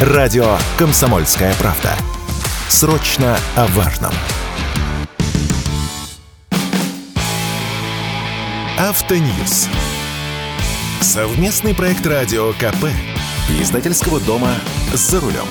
Радио «Комсомольская правда». Срочно о важном. Автоньюз. Совместный проект радио КП. Издательского дома «За рулем».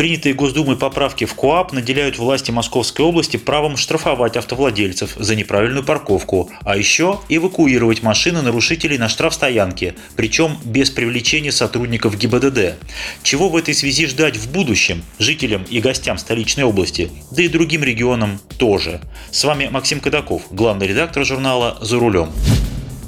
Принятые Госдумой поправки в КОАП наделяют власти Московской области правом штрафовать автовладельцев за неправильную парковку, а еще эвакуировать машины нарушителей на штрафстоянке, причем без привлечения сотрудников ГИБДД. Чего в этой связи ждать в будущем жителям и гостям столичной области, да и другим регионам тоже. С вами Максим Кадаков, главный редактор журнала «За рулем».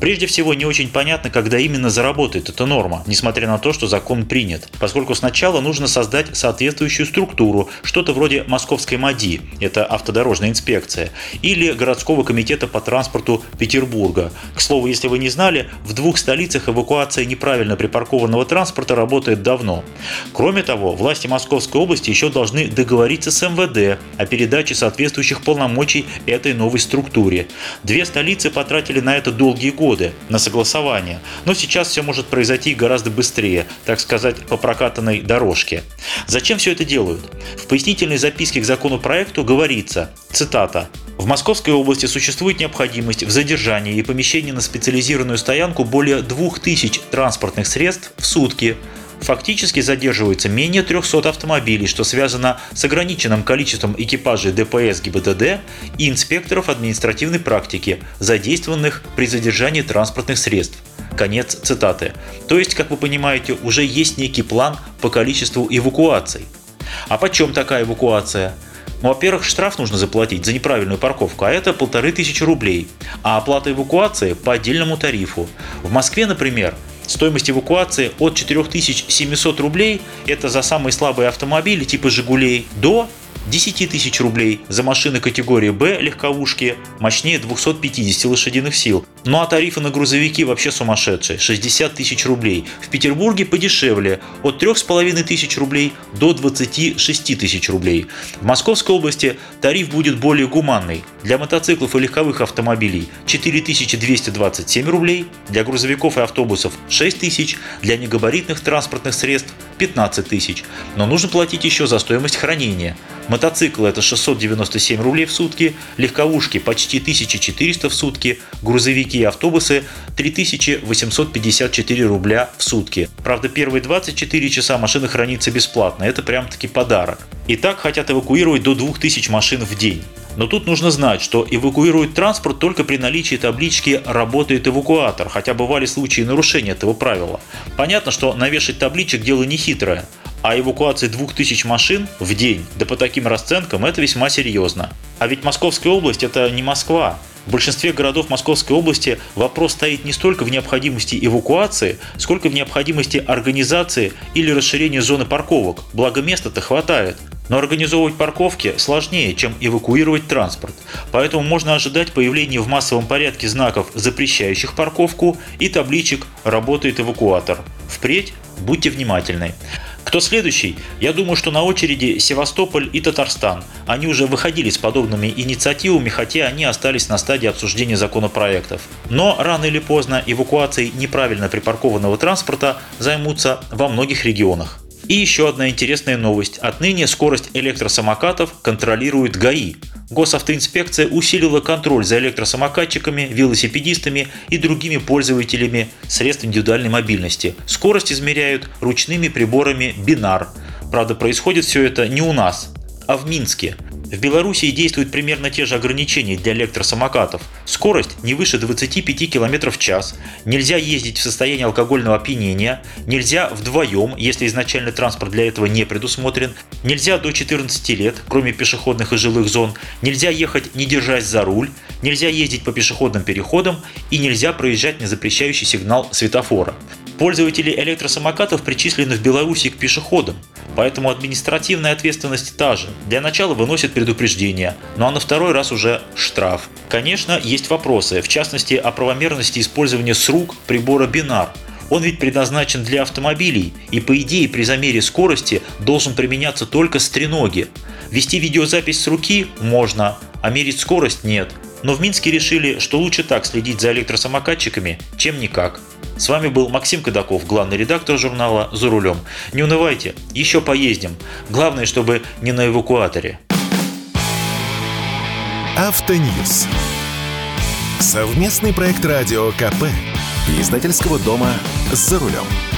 Прежде всего, не очень понятно, когда именно заработает эта норма, несмотря на то, что закон принят, поскольку сначала нужно создать соответствующую структуру, что-то вроде Московской МАДИ, это автодорожная инспекция, или городского комитета по транспорту Петербурга. К слову, если вы не знали, в двух столицах эвакуация неправильно припаркованного транспорта работает давно. Кроме того, власти Московской области еще должны договориться с МВД о передаче соответствующих полномочий этой новой структуре. Две столицы потратили на это долгие годы, годы на согласование, но сейчас все может произойти гораздо быстрее, так сказать, по прокатанной дорожке. Зачем все это делают? В пояснительной записке к законопроекту говорится, цитата, в Московской области существует необходимость в задержании и помещении на специализированную стоянку более 2000 транспортных средств в сутки, фактически задерживается менее 300 автомобилей, что связано с ограниченным количеством экипажей ДПС ГИБДД и инспекторов административной практики, задействованных при задержании транспортных средств. Конец цитаты. То есть, как вы понимаете, уже есть некий план по количеству эвакуаций. А почем такая эвакуация? Ну, во-первых, штраф нужно заплатить за неправильную парковку, а это полторы тысячи рублей. А оплата эвакуации по отдельному тарифу. В Москве, например, Стоимость эвакуации от 4700 рублей – это за самые слабые автомобили типа «Жигулей» до 10 тысяч рублей за машины категории «Б» легковушки мощнее 250 лошадиных сил. Ну а тарифы на грузовики вообще сумасшедшие – 60 тысяч рублей. В Петербурге подешевле – от 3,5 тысяч рублей до 26 тысяч рублей. В Московской области тариф будет более гуманный. Для мотоциклов и легковых автомобилей – 4227 рублей, для грузовиков и автобусов – 6 тысяч, для негабаритных транспортных средств – 15 тысяч. Но нужно платить еще за стоимость хранения. Мотоциклы это 697 рублей в сутки, легковушки почти 1400 в сутки, грузовики и автобусы 3854 рубля в сутки. Правда, первые 24 часа машина хранится бесплатно, это прям таки подарок. И так хотят эвакуировать до 2000 машин в день. Но тут нужно знать, что эвакуируют транспорт только при наличии таблички «Работает эвакуатор», хотя бывали случаи нарушения этого правила. Понятно, что навешать табличек дело не хитрое, а эвакуация 2000 машин в день, да по таким расценкам, это весьма серьезно. А ведь Московская область – это не Москва. В большинстве городов Московской области вопрос стоит не столько в необходимости эвакуации, сколько в необходимости организации или расширения зоны парковок, благо места-то хватает. Но организовывать парковки сложнее, чем эвакуировать транспорт. Поэтому можно ожидать появления в массовом порядке знаков, запрещающих парковку, и табличек «Работает эвакуатор». Впредь будьте внимательны. Кто следующий? Я думаю, что на очереди Севастополь и Татарстан. Они уже выходили с подобными инициативами, хотя они остались на стадии обсуждения законопроектов. Но рано или поздно эвакуацией неправильно припаркованного транспорта займутся во многих регионах. И еще одна интересная новость. Отныне скорость электросамокатов контролирует ГАИ. Госавтоинспекция усилила контроль за электросамокатчиками, велосипедистами и другими пользователями средств индивидуальной мобильности. Скорость измеряют ручными приборами «Бинар». Правда, происходит все это не у нас, а в Минске. В Беларуси действуют примерно те же ограничения для электросамокатов. Скорость не выше 25 км в час, нельзя ездить в состоянии алкогольного опьянения, нельзя вдвоем, если изначально транспорт для этого не предусмотрен, нельзя до 14 лет, кроме пешеходных и жилых зон, нельзя ехать не держась за руль, нельзя ездить по пешеходным переходам. И нельзя проезжать на запрещающий сигнал светофора. Пользователи электросамокатов причислены в Беларуси к пешеходам, поэтому административная ответственность та же. Для начала выносят предупреждение, ну а на второй раз уже штраф. Конечно, есть вопросы, в частности о правомерности использования с рук прибора бинар. Он ведь предназначен для автомобилей и по идее при замере скорости должен применяться только с треноги. Вести видеозапись с руки можно, а мерить скорость нет. Но в Минске решили, что лучше так следить за электросамокатчиками, чем никак. С вами был Максим Кадаков, главный редактор журнала «За рулем». Не унывайте, еще поездим. Главное, чтобы не на эвакуаторе. Автоньюз. Совместный проект радио КП. Издательского дома «За рулем».